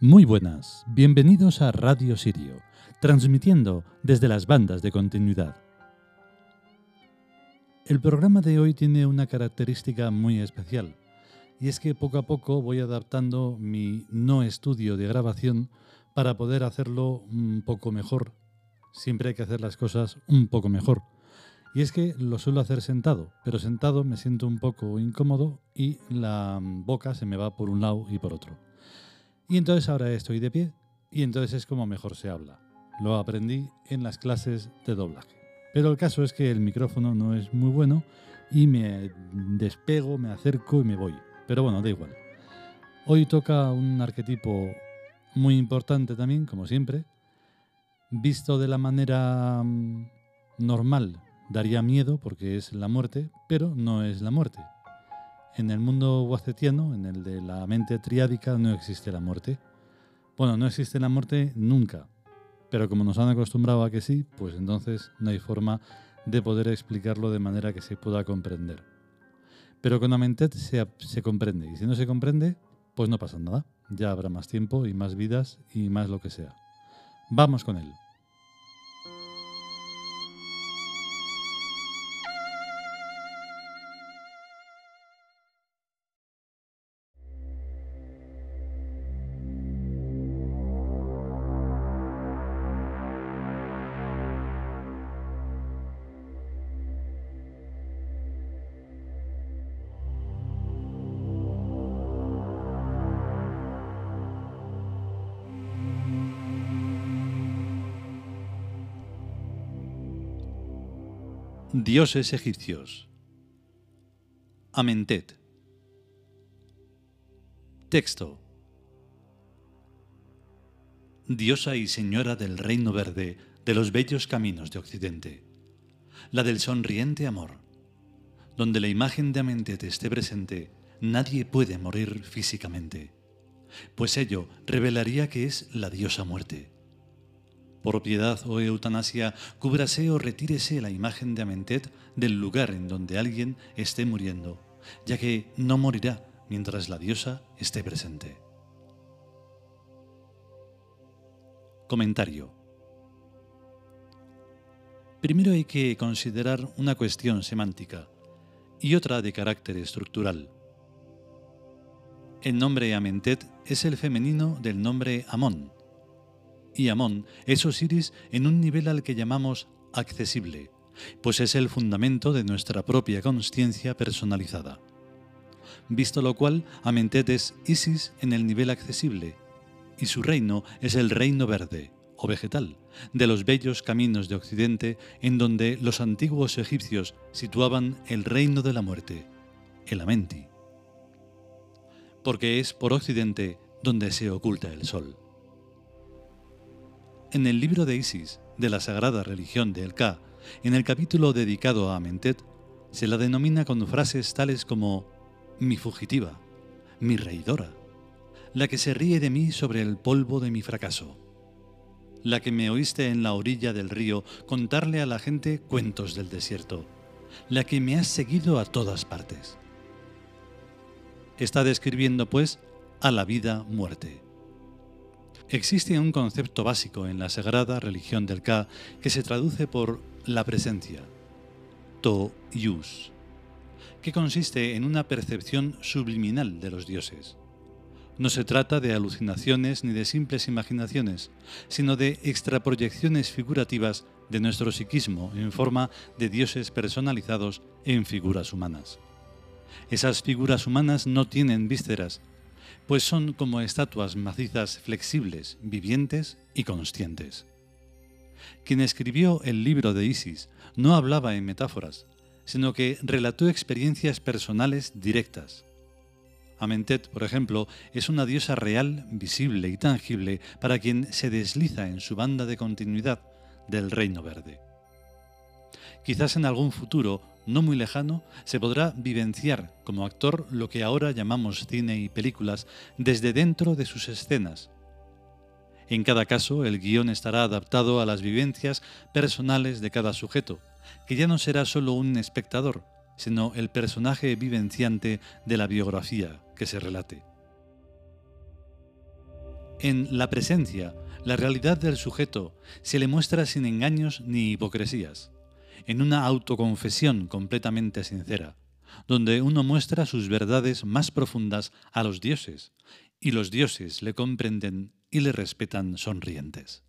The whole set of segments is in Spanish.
Muy buenas, bienvenidos a Radio Sirio, transmitiendo desde las bandas de continuidad. El programa de hoy tiene una característica muy especial, y es que poco a poco voy adaptando mi no estudio de grabación para poder hacerlo un poco mejor. Siempre hay que hacer las cosas un poco mejor. Y es que lo suelo hacer sentado, pero sentado me siento un poco incómodo y la boca se me va por un lado y por otro. Y entonces ahora estoy de pie y entonces es como mejor se habla. Lo aprendí en las clases de doblaje. Pero el caso es que el micrófono no es muy bueno y me despego, me acerco y me voy. Pero bueno, da igual. Hoy toca un arquetipo muy importante también, como siempre. Visto de la manera mm, normal, daría miedo porque es la muerte, pero no es la muerte. En el mundo guacetiano, en el de la mente triádica, no existe la muerte. Bueno, no existe la muerte nunca, pero como nos han acostumbrado a que sí, pues entonces no hay forma de poder explicarlo de manera que se pueda comprender. Pero con Amentet se, se comprende, y si no se comprende, pues no pasa nada. Ya habrá más tiempo y más vidas y más lo que sea. Vamos con él. Dioses egipcios. Amentet. Texto. Diosa y señora del reino verde de los bellos caminos de Occidente, la del sonriente amor. Donde la imagen de Amentet esté presente, nadie puede morir físicamente, pues ello revelaría que es la diosa muerte por piedad o eutanasia, cúbrase o retírese la imagen de Amentet del lugar en donde alguien esté muriendo, ya que no morirá mientras la diosa esté presente. Comentario. Primero hay que considerar una cuestión semántica y otra de carácter estructural. El nombre Amentet es el femenino del nombre Amón, y Amón es Osiris en un nivel al que llamamos accesible, pues es el fundamento de nuestra propia conciencia personalizada. Visto lo cual, Amentet es Isis en el nivel accesible, y su reino es el reino verde, o vegetal, de los bellos caminos de Occidente en donde los antiguos egipcios situaban el reino de la muerte, el Amenti. Porque es por Occidente donde se oculta el sol. En el libro de Isis, de la sagrada religión de El Ka, en el capítulo dedicado a Amentet, se la denomina con frases tales como mi fugitiva, mi reidora, la que se ríe de mí sobre el polvo de mi fracaso, la que me oíste en la orilla del río contarle a la gente cuentos del desierto, la que me has seguido a todas partes. Está describiendo, pues, a la vida muerte Existe un concepto básico en la sagrada religión del Ka que se traduce por la presencia, to yus, que consiste en una percepción subliminal de los dioses. No se trata de alucinaciones ni de simples imaginaciones, sino de extraproyecciones figurativas de nuestro psiquismo en forma de dioses personalizados en figuras humanas. Esas figuras humanas no tienen vísceras, pues son como estatuas macizas flexibles, vivientes y conscientes. Quien escribió el libro de Isis no hablaba en metáforas, sino que relató experiencias personales directas. Amentet, por ejemplo, es una diosa real, visible y tangible para quien se desliza en su banda de continuidad del Reino Verde. Quizás en algún futuro no muy lejano, se podrá vivenciar como actor lo que ahora llamamos cine y películas desde dentro de sus escenas. En cada caso, el guion estará adaptado a las vivencias personales de cada sujeto, que ya no será solo un espectador, sino el personaje vivenciante de la biografía que se relate. En la presencia, la realidad del sujeto se le muestra sin engaños ni hipocresías, en una autoconfesión completamente sincera, donde uno muestra sus verdades más profundas a los dioses, y los dioses le comprenden y le respetan sonrientes.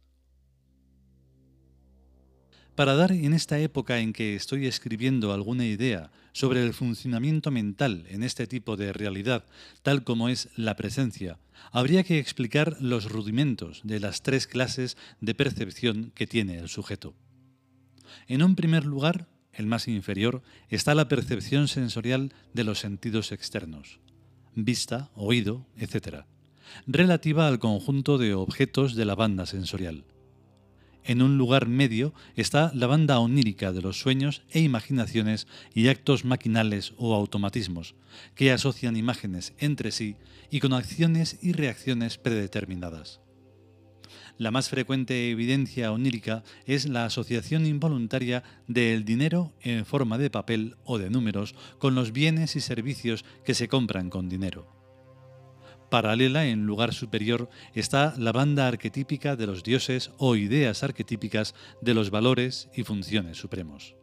Para dar en esta época en que estoy escribiendo alguna idea sobre el funcionamiento mental en este tipo de realidad, tal como es la presencia, habría que explicar los rudimentos de las tres clases de percepción que tiene el sujeto. En un primer lugar, el más inferior, está la percepción sensorial de los sentidos externos, vista, oído, etc., relativa al conjunto de objetos de la banda sensorial. En un lugar medio está la banda onírica de los sueños e imaginaciones y actos maquinales o automatismos, que asocian imágenes entre sí y con acciones y reacciones predeterminadas. La más frecuente evidencia onírica es la asociación involuntaria del dinero en forma de papel o de números con los bienes y servicios que se compran con dinero. Paralela, en lugar superior, está la banda arquetípica de los dioses o ideas arquetípicas de los valores y funciones supremos.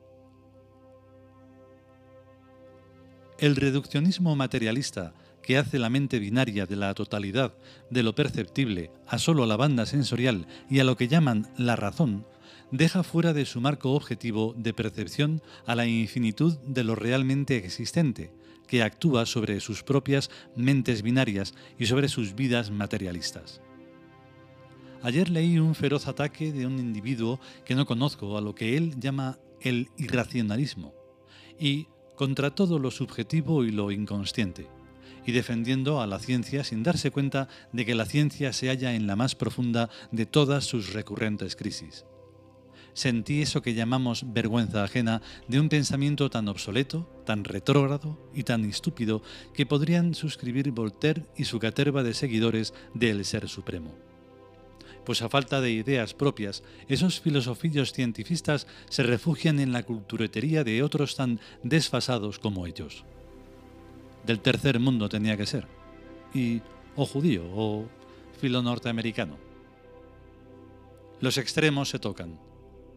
El reduccionismo materialista, que hace la mente binaria de la totalidad de lo perceptible a solo la banda sensorial y a lo que llaman la razón, deja fuera de su marco objetivo de percepción a la infinitud de lo realmente existente, que actúa sobre sus propias mentes binarias y sobre sus vidas materialistas. Ayer leí un feroz ataque de un individuo que no conozco a lo que él llama el irracionalismo y contra todo lo subjetivo y lo inconsciente, y defendiendo a la ciencia sin darse cuenta de que la ciencia se halla en la más profunda de todas sus recurrentes crisis sentí eso que llamamos vergüenza ajena de un pensamiento tan obsoleto, tan retrógrado y tan estúpido que podrían suscribir Voltaire y su caterva de seguidores del Ser Supremo. Pues a falta de ideas propias, esos filosofillos cientifistas se refugian en la culturetería de otros tan desfasados como ellos. Del tercer mundo tenía que ser. Y o judío o filo norteamericano. Los extremos se tocan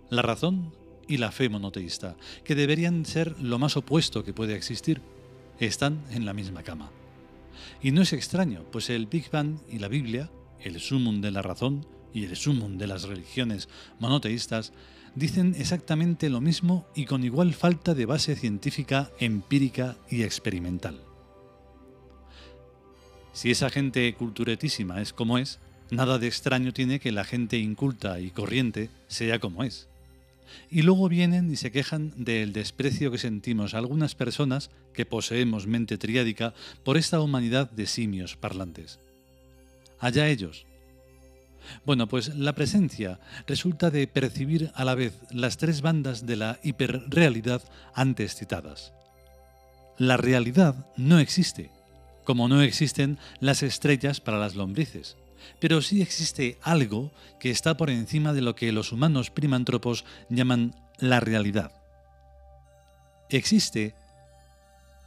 la razón y la fe monoteísta, que deberían ser lo más opuesto que puede existir, están en la misma cama. Y no es extraño, pues el Big Bang y la Biblia, el sumum de la razón y el sumum de las religiones monoteístas, dicen exactamente lo mismo y con igual falta de base científica, empírica y experimental. Si esa gente culturetísima es como es, nada de extraño tiene que la gente inculta y corriente sea como es. Y luego vienen y se quejan del desprecio que sentimos algunas personas que poseemos mente triádica por esta humanidad de simios parlantes. Allá ellos. Bueno, pues la presencia resulta de percibir a la vez las tres bandas de la hiperrealidad antes citadas. La realidad no existe, como no existen las estrellas para las lombrices pero sí existe algo que está por encima de lo que los humanos primántropos llaman la realidad. Existe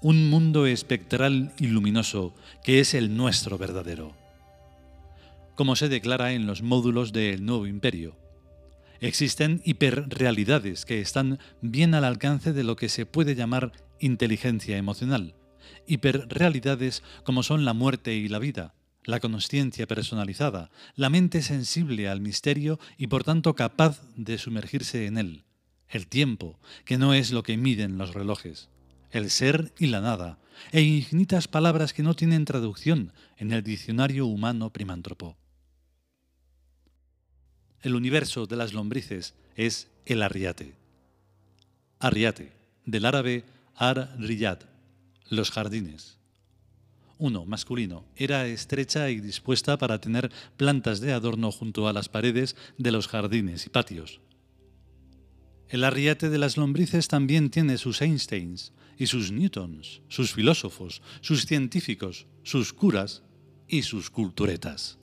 un mundo espectral y luminoso que es el nuestro verdadero, como se declara en los módulos del nuevo imperio. Existen hiperrealidades que están bien al alcance de lo que se puede llamar inteligencia emocional, hiperrealidades como son la muerte y la vida, la consciencia personalizada, la mente sensible al misterio y por tanto capaz de sumergirse en él, el tiempo, que no es lo que miden los relojes, el ser y la nada, e infinitas palabras que no tienen traducción en el diccionario humano primántropo. El universo de las lombrices es el arriate. Arriate, del árabe ar-riyad, los jardines. Uno, masculino, era estrecha y dispuesta para tener plantas de adorno junto a las paredes de los jardines y patios. El arriate de las lombrices también tiene sus Einsteins y sus Newtons, sus filósofos, sus científicos, sus curas y sus culturetas.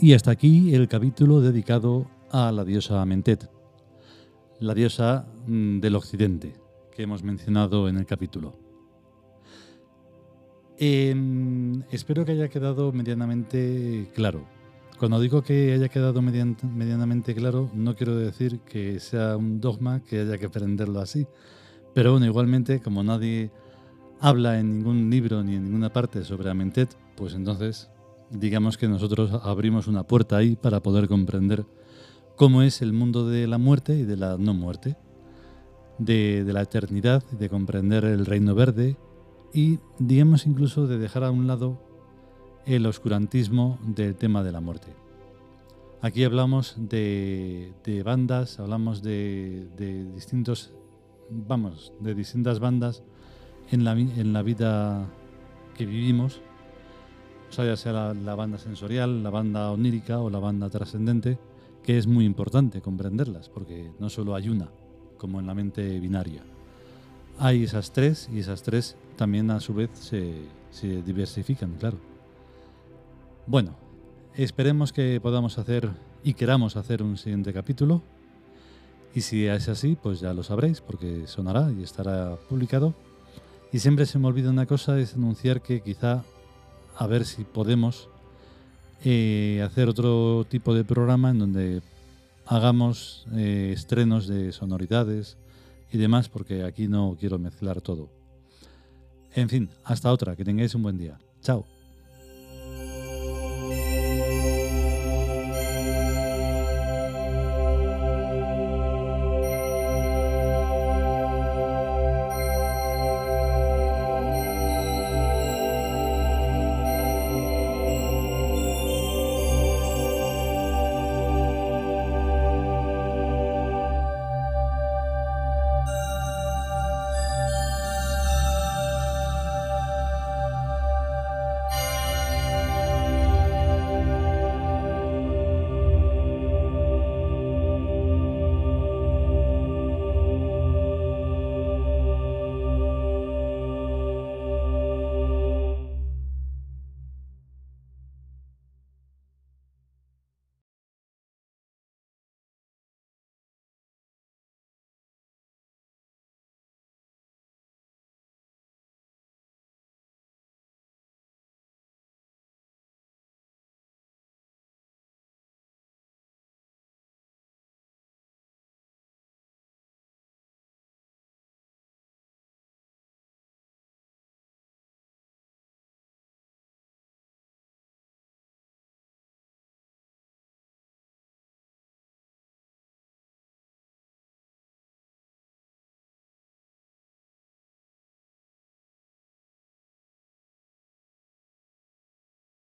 Y hasta aquí el capítulo dedicado a la diosa Amentet, la diosa mm, del occidente que hemos mencionado en el capítulo. Em, espero que haya quedado medianamente claro. Cuando digo que haya quedado medianamente claro, no quiero decir que sea un dogma que haya que aprenderlo así. Pero bueno, igualmente, como nadie habla en ningún libro ni en ninguna parte sobre Amentet, pues entonces digamos que nosotros abrimos una puerta ahí para poder comprender cómo es el mundo de la muerte y de la no muerte, de, la eternidad, de comprender el reino verde y digamos incluso de dejar a un lado el oscurantismo del tema de la muerte. Aquí hablamos de, bandas, hablamos de, distintos, vamos, de distintas bandas la, en la vida que vivimos o sea, ya sea la, banda sensorial, la banda onírica o la banda trascendente, que es muy importante comprenderlas, porque no solo hay una, como en la mente binaria. Hay esas tres y esas tres también a su vez se, se diversifican, claro. Bueno, esperemos que podamos hacer y queramos hacer un siguiente capítulo. Y si es así, pues ya lo sabréis, porque sonará y estará publicado. Y siempre se me olvida una cosa, es anunciar que quizá a ver si podemos eh, hacer otro tipo de programa en donde hagamos eh, estrenos de sonoridades y demás, porque aquí no quiero mezclar todo. En fin, hasta otra, que tengáis un buen día. Chao.